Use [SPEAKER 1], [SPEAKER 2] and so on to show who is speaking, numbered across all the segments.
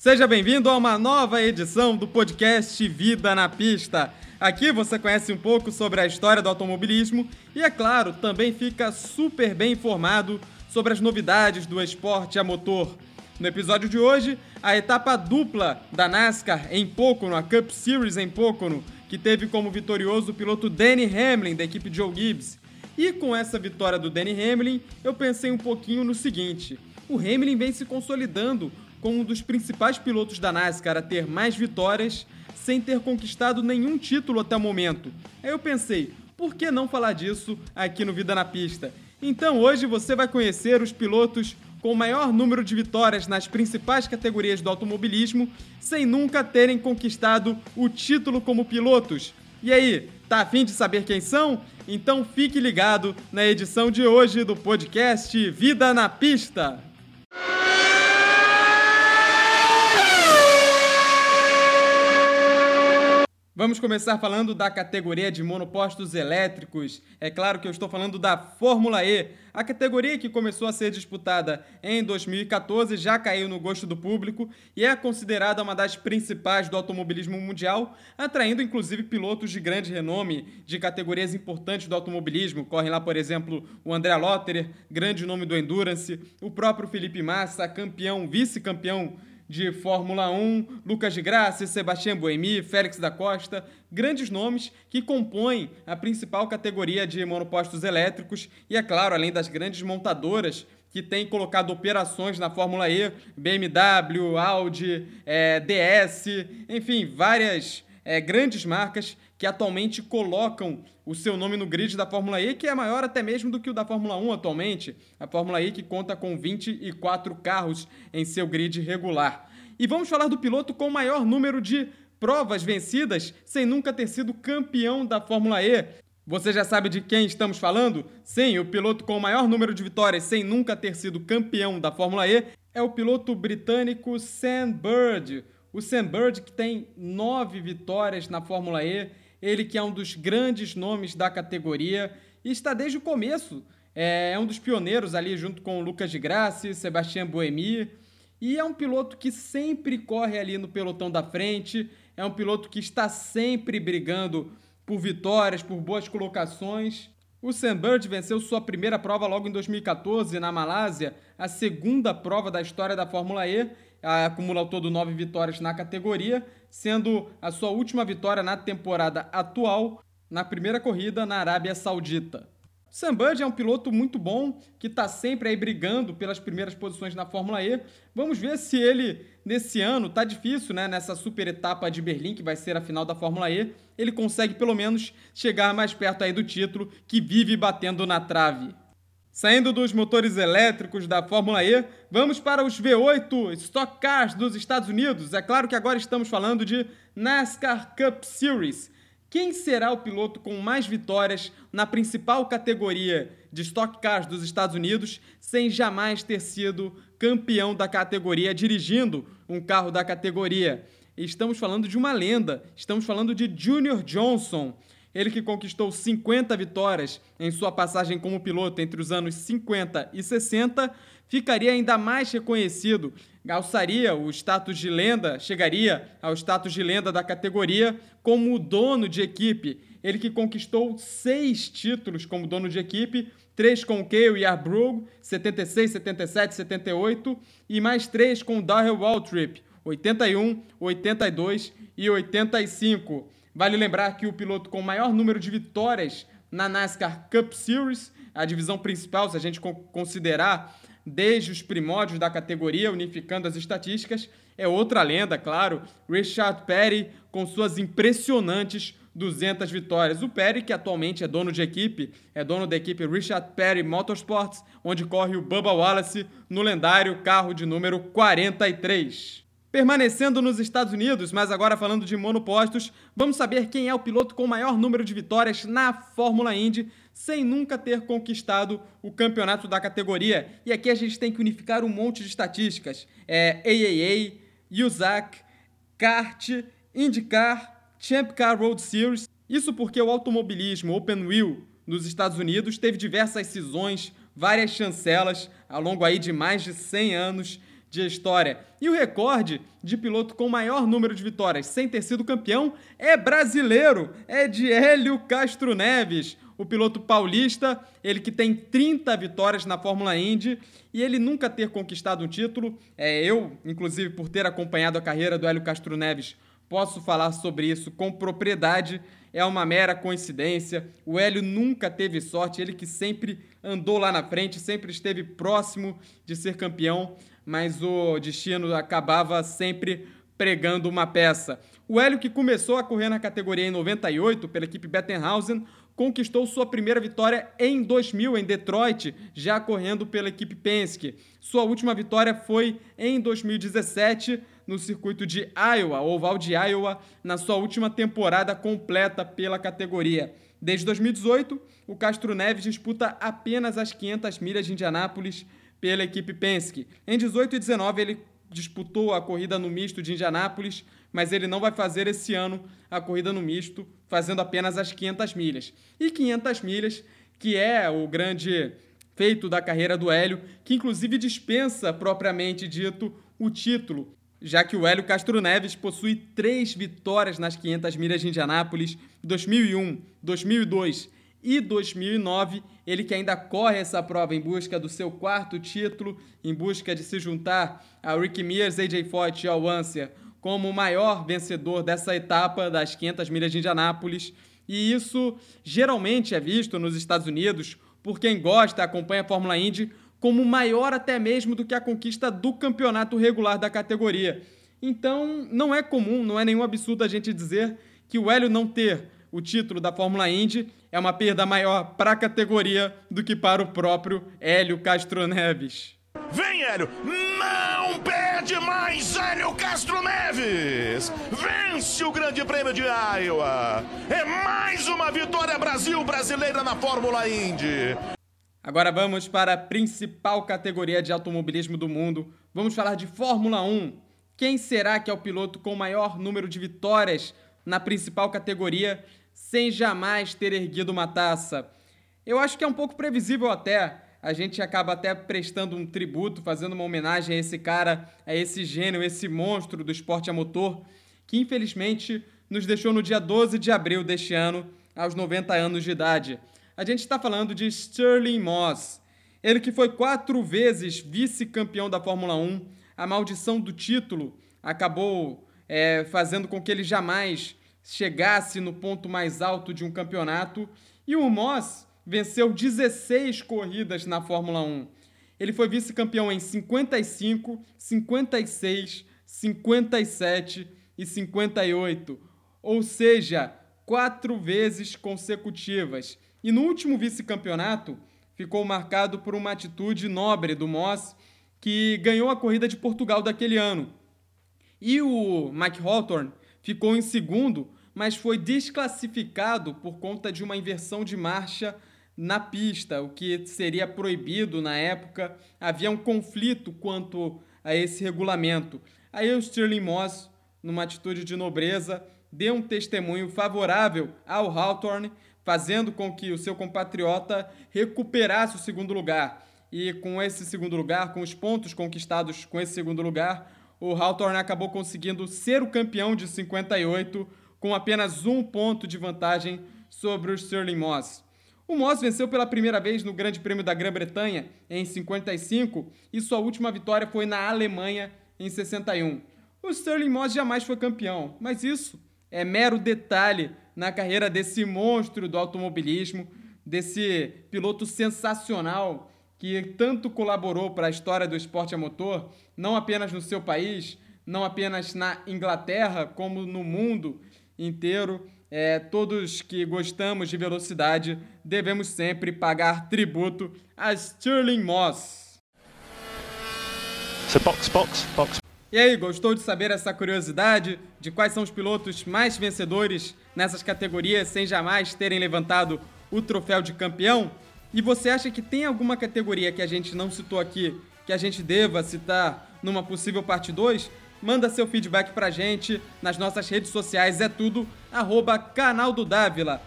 [SPEAKER 1] Seja bem-vindo a uma nova edição do podcast Vida na Pista. Aqui você conhece um pouco sobre a história do automobilismo e, é claro, também fica super bem informado sobre as novidades do esporte a motor. No episódio de hoje, a etapa dupla da NASCAR em Pocono, a Cup Series em Pocono, que teve como vitorioso o piloto Danny Hamlin, da equipe Joe Gibbs. E com essa vitória do Danny Hamlin, eu pensei um pouquinho no seguinte: o Hamlin vem se consolidando como um dos principais pilotos da NASCAR a ter mais vitórias sem ter conquistado nenhum título até o momento. Aí eu pensei, por que não falar disso aqui no Vida na Pista? Então hoje você vai conhecer os pilotos com o maior número de vitórias nas principais categorias do automobilismo sem nunca terem conquistado o título como pilotos. E aí, tá afim de saber quem são? Então fique ligado na edição de hoje do podcast Vida na Pista. Vamos começar falando da categoria de monopostos elétricos. É claro que eu estou falando da Fórmula E. A categoria que começou a ser disputada em 2014 já caiu no gosto do público e é considerada uma das principais do automobilismo mundial, atraindo inclusive pilotos de grande renome de categorias importantes do automobilismo. Correm lá, por exemplo, o André Lotterer, grande nome do Endurance, o próprio Felipe Massa, campeão, vice-campeão de Fórmula 1, Lucas de Graça, Sebastião Boemi, Félix da Costa, grandes nomes que compõem a principal categoria de monopostos elétricos e, é claro, além das grandes montadoras que têm colocado operações na Fórmula E, BMW, Audi, é, DS, enfim, várias é, grandes marcas que atualmente colocam o seu nome no grid da Fórmula E, que é maior até mesmo do que o da Fórmula 1 atualmente. A Fórmula E que conta com 24 carros em seu grid regular. E vamos falar do piloto com o maior número de provas vencidas sem nunca ter sido campeão da Fórmula E. Você já sabe de quem estamos falando? Sim, o piloto com o maior número de vitórias sem nunca ter sido campeão da Fórmula E é o piloto britânico Sam Bird. O Sam Bird que tem nove vitórias na Fórmula E ele que é um dos grandes nomes da categoria e está desde o começo. É, é um dos pioneiros ali junto com o Lucas de Graça, Sebastião Boemi. E é um piloto que sempre corre ali no pelotão da frente. É um piloto que está sempre brigando por vitórias, por boas colocações. O Sam venceu sua primeira prova logo em 2014 na Malásia, a segunda prova da história da Fórmula E, acumula ao todo nove vitórias na categoria, sendo a sua última vitória na temporada atual na primeira corrida na Arábia Saudita. Sam Bird é um piloto muito bom, que está sempre aí brigando pelas primeiras posições na Fórmula E. Vamos ver se ele, nesse ano, tá difícil, né? Nessa super etapa de Berlim, que vai ser a final da Fórmula E, ele consegue pelo menos chegar mais perto aí do título, que vive batendo na trave. Saindo dos motores elétricos da Fórmula E, vamos para os V8 Stock Cars dos Estados Unidos. É claro que agora estamos falando de NASCAR Cup Series. Quem será o piloto com mais vitórias na principal categoria de Stock Cars dos Estados Unidos sem jamais ter sido campeão da categoria dirigindo um carro da categoria? Estamos falando de uma lenda, estamos falando de Junior Johnson. Ele que conquistou 50 vitórias em sua passagem como piloto entre os anos 50 e 60, ficaria ainda mais reconhecido, alçaria o status de lenda, chegaria ao status de lenda da categoria como dono de equipe. Ele que conquistou seis títulos como dono de equipe, três com o Cale e Arbrugge, 76, 77, 78, e mais três com o Darrell Waltrip, 81, 82 e 85. Vale lembrar que o piloto com maior número de vitórias na NASCAR Cup Series, a divisão principal, se a gente considerar desde os primórdios da categoria, unificando as estatísticas, é outra lenda, claro, Richard Petty, com suas impressionantes 200 vitórias. O Petty, que atualmente é dono de equipe, é dono da equipe Richard Petty Motorsports, onde corre o Bubba Wallace no lendário carro de número 43. Permanecendo nos Estados Unidos, mas agora falando de monopostos, vamos saber quem é o piloto com maior número de vitórias na Fórmula Indy, sem nunca ter conquistado o campeonato da categoria. E aqui a gente tem que unificar um monte de estatísticas: é AAA, USAC, kart, IndyCar, Champ Car Road Series. Isso porque o automobilismo Open Wheel nos Estados Unidos teve diversas cisões, várias chancelas ao longo aí de mais de 100 anos de história. E o recorde de piloto com maior número de vitórias sem ter sido campeão é brasileiro, é de Hélio Castro Neves, o piloto paulista, ele que tem 30 vitórias na Fórmula Indy e ele nunca ter conquistado um título. É, eu, inclusive, por ter acompanhado a carreira do Hélio Castro Neves, posso falar sobre isso com propriedade. É uma mera coincidência. O Hélio nunca teve sorte, ele que sempre andou lá na frente, sempre esteve próximo de ser campeão, mas o destino acabava sempre pregando uma peça. O Hélio que começou a correr na categoria em 98 pela equipe Bettenhausen, conquistou sua primeira vitória em 2000 em Detroit, já correndo pela equipe Penske. Sua última vitória foi em 2017 no circuito de Iowa, oval de Iowa, na sua última temporada completa pela categoria. Desde 2018, o Castro Neves disputa apenas as 500 milhas de Indianápolis pela equipe Penske. Em 18 e 19, ele disputou a corrida no misto de Indianápolis, mas ele não vai fazer esse ano a corrida no misto, fazendo apenas as 500 milhas. E 500 milhas, que é o grande feito da carreira do Hélio, que inclusive dispensa propriamente dito o título, já que o Hélio Castro Neves possui três vitórias nas 500 milhas de Indianápolis, 2001, 2002 e 2009, ele que ainda corre essa prova em busca do seu quarto título, em busca de se juntar a Ricky Mears, AJ Foyt e ao Ansia como o maior vencedor dessa etapa das 500 milhas de Indianápolis. E isso geralmente é visto nos Estados Unidos por quem gosta acompanha a Fórmula Indy como maior até mesmo do que a conquista do campeonato regular da categoria. Então, não é comum, não é nenhum absurdo a gente dizer que o Hélio não ter o título da Fórmula Indy é uma perda maior para a categoria do que para o próprio Hélio Castro Neves.
[SPEAKER 2] Vem, Hélio! Não perde mais, Hélio Castro Neves! Vence o Grande Prêmio de Iowa! É mais uma vitória Brasil brasileira na Fórmula Indy!
[SPEAKER 1] Agora vamos para a principal categoria de automobilismo do mundo. Vamos falar de Fórmula 1. Quem será que é o piloto com maior número de vitórias na principal categoria sem jamais ter erguido uma taça? Eu acho que é um pouco previsível até a gente acaba até prestando um tributo, fazendo uma homenagem a esse cara, a esse gênio, esse monstro do esporte a motor, que infelizmente nos deixou no dia 12 de abril deste ano, aos 90 anos de idade. A gente está falando de Sterling Moss. Ele que foi quatro vezes vice-campeão da Fórmula 1, a maldição do título acabou é, fazendo com que ele jamais chegasse no ponto mais alto de um campeonato. E o Moss venceu 16 corridas na Fórmula 1. Ele foi vice-campeão em 55, 56, 57 e 58, ou seja, quatro vezes consecutivas. E no último vice-campeonato ficou marcado por uma atitude nobre do Moss, que ganhou a corrida de Portugal daquele ano. E o Mike Hawthorne ficou em segundo, mas foi desclassificado por conta de uma inversão de marcha na pista, o que seria proibido na época. Havia um conflito quanto a esse regulamento. Aí o Stirling Moss, numa atitude de nobreza, deu um testemunho favorável ao Hawthorne, fazendo com que o seu compatriota recuperasse o segundo lugar. E com esse segundo lugar, com os pontos conquistados com esse segundo lugar, o Hawthorne acabou conseguindo ser o campeão de 58 com apenas um ponto de vantagem sobre o Stirling Moss. O Moss venceu pela primeira vez no Grande Prêmio da Grã-Bretanha em 55 e sua última vitória foi na Alemanha em 61. O Sterling Moss jamais foi campeão, mas isso é mero detalhe na carreira desse monstro do automobilismo, desse piloto sensacional que tanto colaborou para a história do esporte a motor, não apenas no seu país, não apenas na Inglaterra, como no mundo inteiro é, todos que gostamos de velocidade devemos sempre pagar tributo a Stirling Moss.
[SPEAKER 3] So box, box, box.
[SPEAKER 1] E aí, gostou de saber essa curiosidade de quais são os pilotos mais vencedores nessas categorias sem jamais terem levantado o troféu de campeão? E você acha que tem alguma categoria que a gente não citou aqui que a gente deva citar numa possível parte 2? manda seu feedback pra gente nas nossas redes sociais, é tudo, arroba canal do Dávila.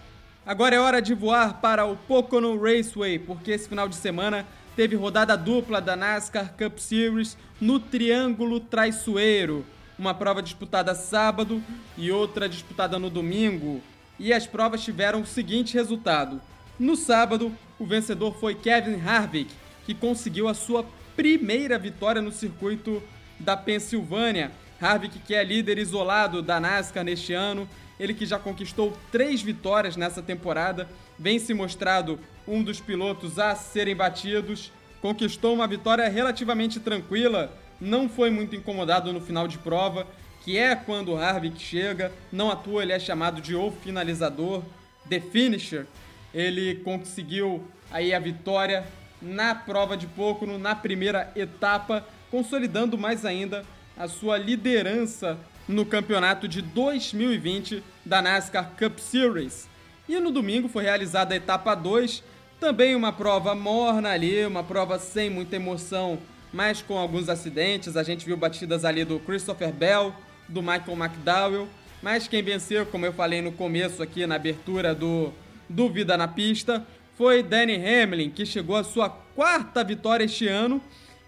[SPEAKER 1] Agora é hora de voar para o Pocono Raceway, porque esse final de semana teve rodada dupla da NASCAR Cup Series no Triângulo Traiçoeiro, uma prova disputada sábado e outra disputada no domingo. E as provas tiveram o seguinte resultado: no sábado, o vencedor foi Kevin Harvick, que conseguiu a sua primeira vitória no circuito da Pensilvânia. Harvick, que é líder isolado da NASCAR neste ano, ele que já conquistou três vitórias nessa temporada, vem se mostrado um dos pilotos a serem batidos, conquistou uma vitória relativamente tranquila, não foi muito incomodado no final de prova, que é quando o Harvick chega, não atua, ele é chamado de o finalizador, the finisher. Ele conseguiu aí a vitória na prova de Pocono, na primeira etapa, consolidando mais ainda a sua liderança no campeonato de 2020 da NASCAR Cup Series. E no domingo foi realizada a etapa 2, também uma prova morna ali, uma prova sem muita emoção, mas com alguns acidentes. A gente viu batidas ali do Christopher Bell, do Michael McDowell, mas quem venceu, como eu falei no começo aqui na abertura do, do Vida na Pista, foi Danny Hamlin, que chegou à sua quarta vitória este ano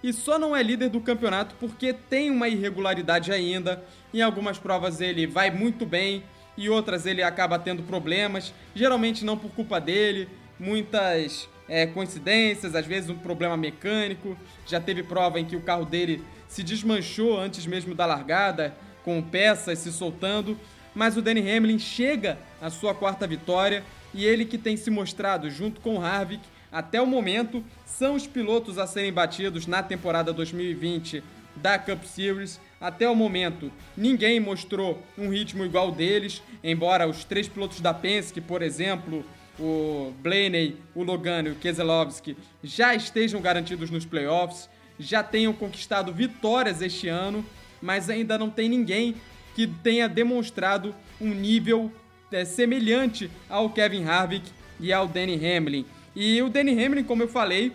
[SPEAKER 1] e só não é líder do campeonato porque tem uma irregularidade ainda. Em algumas provas ele vai muito bem e outras ele acaba tendo problemas, geralmente não por culpa dele, muitas é, coincidências, às vezes um problema mecânico. Já teve prova em que o carro dele se desmanchou antes mesmo da largada, com peças se soltando. Mas o Danny Hamlin chega à sua quarta vitória e ele que tem se mostrado, junto com o Harvick, até o momento, são os pilotos a serem batidos na temporada 2020 da Cup Series. Até o momento, ninguém mostrou um ritmo igual deles, embora os três pilotos da Penske, por exemplo, o Blaney, o Logano e o Keselowski, já estejam garantidos nos playoffs, já tenham conquistado vitórias este ano, mas ainda não tem ninguém que tenha demonstrado um nível é, semelhante ao Kevin Harvick e ao Danny Hamlin. E o Danny Hamlin, como eu falei,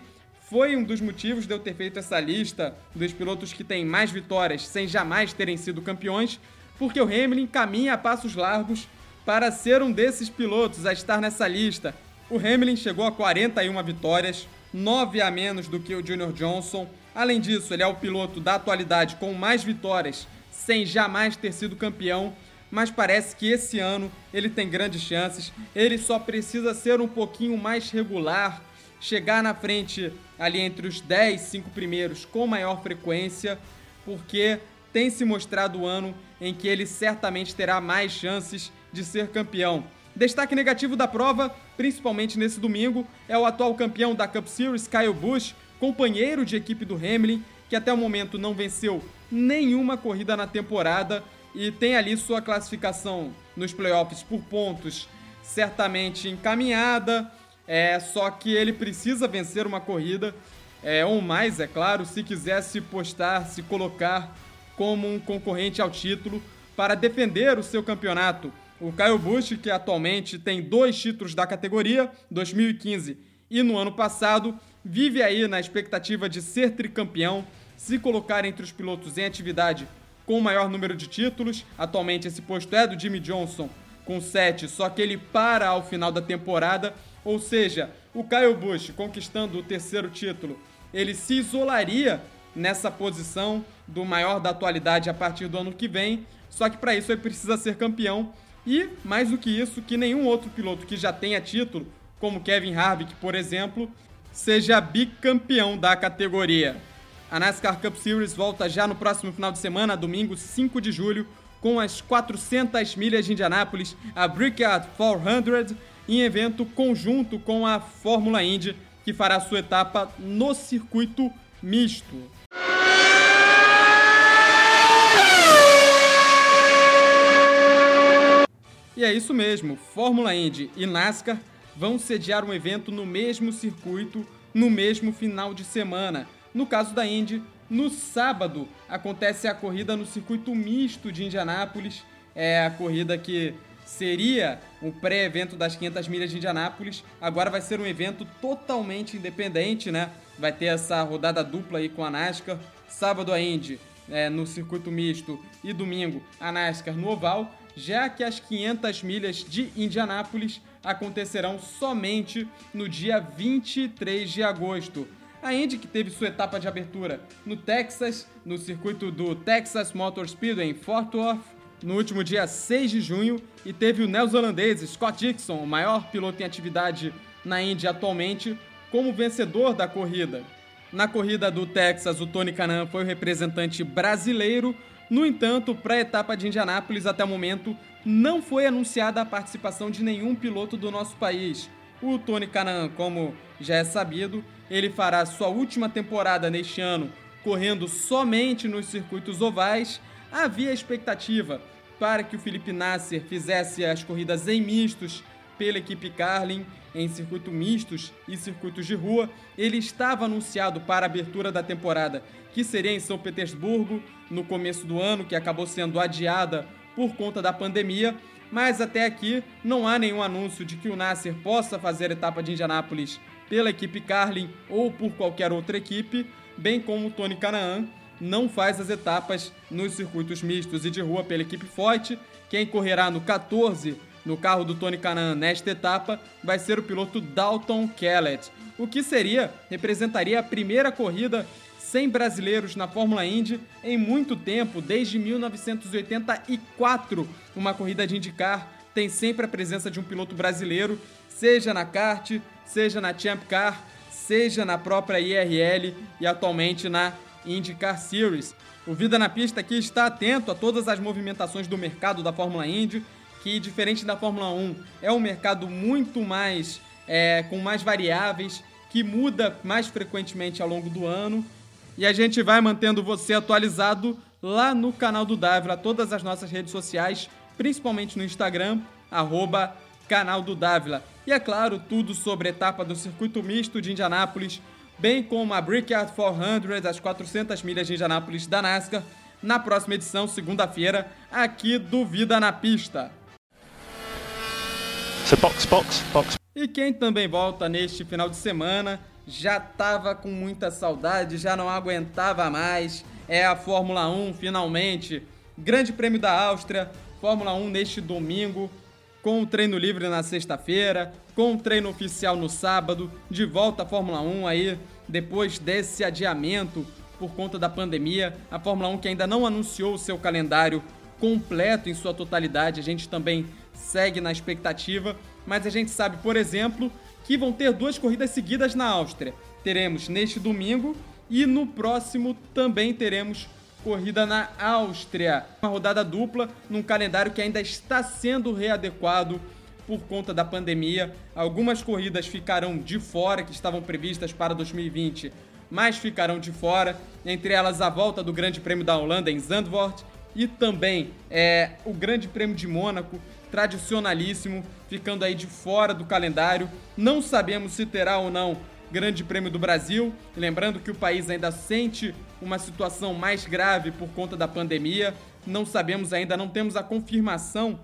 [SPEAKER 1] foi um dos motivos de eu ter feito essa lista dos pilotos que têm mais vitórias sem jamais terem sido campeões, porque o Hamlin caminha a passos largos para ser um desses pilotos a estar nessa lista. O Hamlin chegou a 41 vitórias, 9 a menos do que o Junior Johnson. Além disso, ele é o piloto da atualidade com mais vitórias sem jamais ter sido campeão mas parece que esse ano ele tem grandes chances. Ele só precisa ser um pouquinho mais regular, chegar na frente ali entre os 10, 5 primeiros com maior frequência, porque tem se mostrado o ano em que ele certamente terá mais chances de ser campeão. Destaque negativo da prova, principalmente nesse domingo, é o atual campeão da Cup Series, Kyle Busch, companheiro de equipe do Hamlin, que até o momento não venceu nenhuma corrida na temporada e tem ali sua classificação nos playoffs por pontos certamente encaminhada. É, só que ele precisa vencer uma corrida, é, ou mais, é claro, se quiser se postar, se colocar como um concorrente ao título para defender o seu campeonato. O Kyle Busch, que atualmente tem dois títulos da categoria, 2015 e no ano passado, vive aí na expectativa de ser tricampeão, se colocar entre os pilotos em atividade com o maior número de títulos. Atualmente esse posto é do Jimmy Johnson com 7, só que ele para ao final da temporada, ou seja, o Kyle Busch conquistando o terceiro título, ele se isolaria nessa posição do maior da atualidade a partir do ano que vem, só que para isso ele precisa ser campeão e, mais do que isso, que nenhum outro piloto que já tenha título, como Kevin Harvick, por exemplo, seja bicampeão da categoria. A NASCAR Cup Series volta já no próximo final de semana, domingo 5 de julho, com as 400 milhas de Indianápolis, a Brickyard 400, em evento conjunto com a Fórmula Indy, que fará sua etapa no circuito misto. E é isso mesmo, Fórmula Indy e NASCAR vão sediar um evento no mesmo circuito no mesmo final de semana. No caso da Indy, no sábado acontece a corrida no circuito misto de Indianápolis, é a corrida que seria o pré-evento das 500 milhas de Indianápolis, agora vai ser um evento totalmente independente, né? Vai ter essa rodada dupla aí com a NASCAR, sábado a Indy é, no circuito misto. E domingo a NASCAR no oval, já que as 500 milhas de Indianápolis acontecerão somente no dia 23 de agosto. A Indy que teve sua etapa de abertura no Texas, no circuito do Texas Motor Speedway em Fort Worth, no último dia 6 de junho, e teve o neozelandês Scott Dixon, o maior piloto em atividade na Indy atualmente, como vencedor da corrida. Na corrida do Texas, o Tony Canan foi o representante brasileiro. No entanto, para a etapa de Indianápolis, até o momento, não foi anunciada a participação de nenhum piloto do nosso país. O Tony Canan, como já é sabido, ele fará sua última temporada neste ano correndo somente nos circuitos ovais. Havia expectativa para que o Felipe Nasser fizesse as corridas em mistos pela equipe Carlin em circuito mistos e circuitos de rua. Ele estava anunciado para a abertura da temporada, que seria em São Petersburgo no começo do ano, que acabou sendo adiada por conta da pandemia. Mas até aqui não há nenhum anúncio de que o Nasser possa fazer a etapa de Indianápolis pela equipe Carlin ou por qualquer outra equipe, bem como Tony Canaan não faz as etapas nos circuitos mistos e de rua pela equipe Foyt. Quem correrá no 14 no carro do Tony Canan nesta etapa vai ser o piloto Dalton Kellett, o que seria representaria a primeira corrida sem brasileiros na Fórmula Indy em muito tempo, desde 1984. Uma corrida de IndyCar tem sempre a presença de um piloto brasileiro, seja na kart, seja na Champ Car, seja na própria IRL e atualmente na IndyCar Series. O Vida na Pista aqui está atento a todas as movimentações do mercado da Fórmula Indy que diferente da Fórmula 1 é um mercado muito mais é, com mais variáveis, que muda mais frequentemente ao longo do ano. E a gente vai mantendo você atualizado lá no canal do Dávila, todas as nossas redes sociais, principalmente no Instagram, arroba canal do Dávila. E é claro, tudo sobre a etapa do circuito misto de Indianápolis, bem como a Brickyard 400, as 400 milhas de Indianápolis da NASCAR, na próxima edição, segunda-feira, aqui do Vida na Pista.
[SPEAKER 3] So box, box, box.
[SPEAKER 1] E quem também volta neste final de semana já tava com muita saudade, já não aguentava mais. É a Fórmula 1 finalmente. Grande Prêmio da Áustria, Fórmula 1 neste domingo, com o treino livre na sexta-feira, com o treino oficial no sábado, de volta à Fórmula 1 aí depois desse adiamento por conta da pandemia. A Fórmula 1 que ainda não anunciou o seu calendário completo em sua totalidade. A gente também segue na expectativa, mas a gente sabe, por exemplo, que vão ter duas corridas seguidas na Áustria. Teremos neste domingo e no próximo também teremos corrida na Áustria. Uma rodada dupla num calendário que ainda está sendo readequado por conta da pandemia. Algumas corridas ficarão de fora, que estavam previstas para 2020, mas ficarão de fora. Entre elas, a volta do Grande Prêmio da Holanda em Zandvoort e também é, o Grande Prêmio de Mônaco, tradicionalíssimo, ficando aí de fora do calendário. Não sabemos se terá ou não Grande Prêmio do Brasil. Lembrando que o país ainda sente uma situação mais grave por conta da pandemia. Não sabemos ainda, não temos a confirmação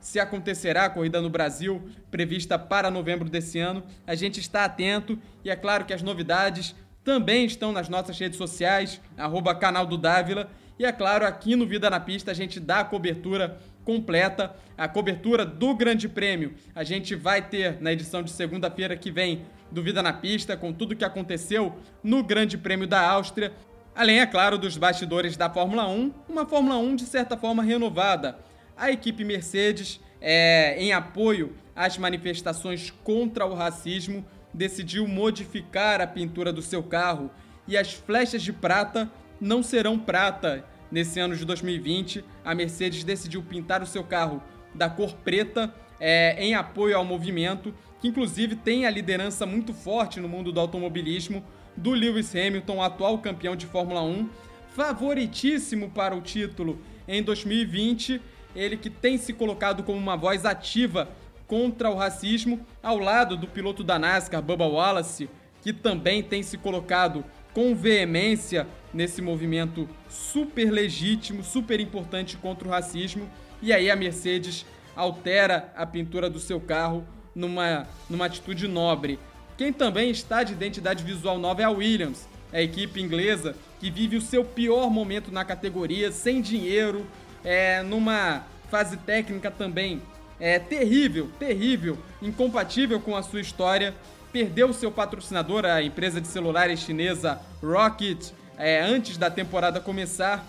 [SPEAKER 1] se acontecerá a corrida no Brasil prevista para novembro desse ano. A gente está atento e é claro que as novidades também estão nas nossas redes sociais, arroba canal do Dávila. E é claro, aqui no Vida na Pista a gente dá a cobertura completa, a cobertura do Grande Prêmio. A gente vai ter na edição de segunda-feira que vem do Vida na Pista, com tudo que aconteceu no Grande Prêmio da Áustria. Além, é claro, dos bastidores da Fórmula 1, uma Fórmula 1 de certa forma renovada. A equipe Mercedes, é, em apoio às manifestações contra o racismo, decidiu modificar a pintura do seu carro e as flechas de prata não serão prata Nesse ano de 2020, a Mercedes decidiu pintar o seu carro da cor preta é, em apoio ao movimento, que inclusive tem a liderança muito forte no mundo do automobilismo do Lewis Hamilton, atual campeão de Fórmula 1, favoritíssimo para o título em 2020. Ele que tem se colocado como uma voz ativa contra o racismo, ao lado do piloto da NASCAR, Bubba Wallace, que também tem se colocado com veemência nesse movimento super legítimo, super importante contra o racismo. E aí a Mercedes altera a pintura do seu carro numa, numa atitude nobre. Quem também está de identidade visual nova é a Williams, a equipe inglesa que vive o seu pior momento na categoria, sem dinheiro, é, numa fase técnica também é, terrível, terrível, incompatível com a sua história perdeu seu patrocinador, a empresa de celulares chinesa Rocket, é, antes da temporada começar.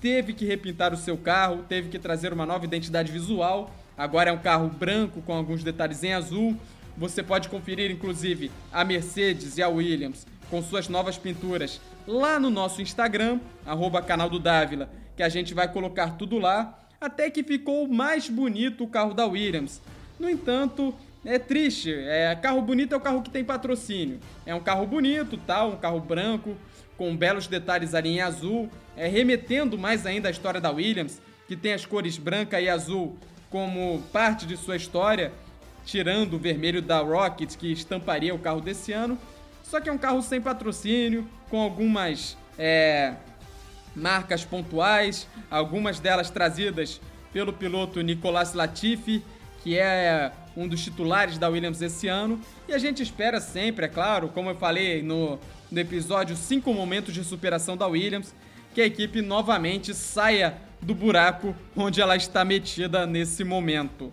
[SPEAKER 1] Teve que repintar o seu carro, teve que trazer uma nova identidade visual. Agora é um carro branco com alguns detalhes em azul. Você pode conferir, inclusive, a Mercedes e a Williams com suas novas pinturas lá no nosso Instagram, arroba canal do Dávila, que a gente vai colocar tudo lá, até que ficou mais bonito o carro da Williams. No entanto, é triste. É, carro bonito é o carro que tem patrocínio. É um carro bonito, tal, um carro branco, com belos detalhes ali em azul, é, remetendo mais ainda à história da Williams, que tem as cores branca e azul como parte de sua história, tirando o vermelho da Rocket, que estamparia o carro desse ano. Só que é um carro sem patrocínio, com algumas é, marcas pontuais, algumas delas trazidas pelo piloto Nicolas Latifi, que é um dos titulares da Williams esse ano. E a gente espera sempre, é claro, como eu falei no, no episódio 5 Momentos de Superação da Williams, que a equipe novamente saia do buraco onde ela está metida nesse momento.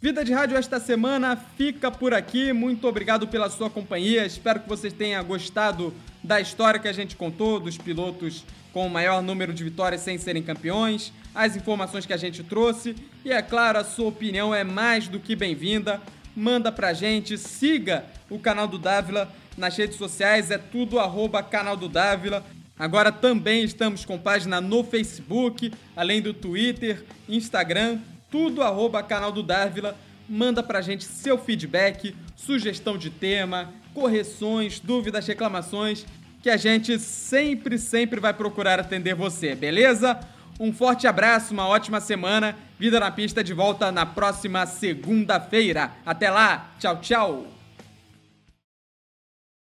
[SPEAKER 1] Vida de Rádio esta semana fica por aqui. Muito obrigado pela sua companhia. Espero que vocês tenham gostado da história que a gente contou dos pilotos com o maior número de vitórias sem serem campeões, as informações que a gente trouxe e é claro, a sua opinião é mais do que bem-vinda. Manda pra gente, siga o canal do Dávila nas redes sociais, é tudo arroba canal do Dávila. Agora também estamos com página no Facebook, além do Twitter, Instagram tudo arroba canal do Dávila. Manda pra gente seu feedback, sugestão de tema, correções, dúvidas, reclamações, que a gente sempre, sempre vai procurar atender você, beleza? Um forte abraço, uma ótima semana. Vida na pista de volta na próxima segunda-feira. Até lá, tchau, tchau.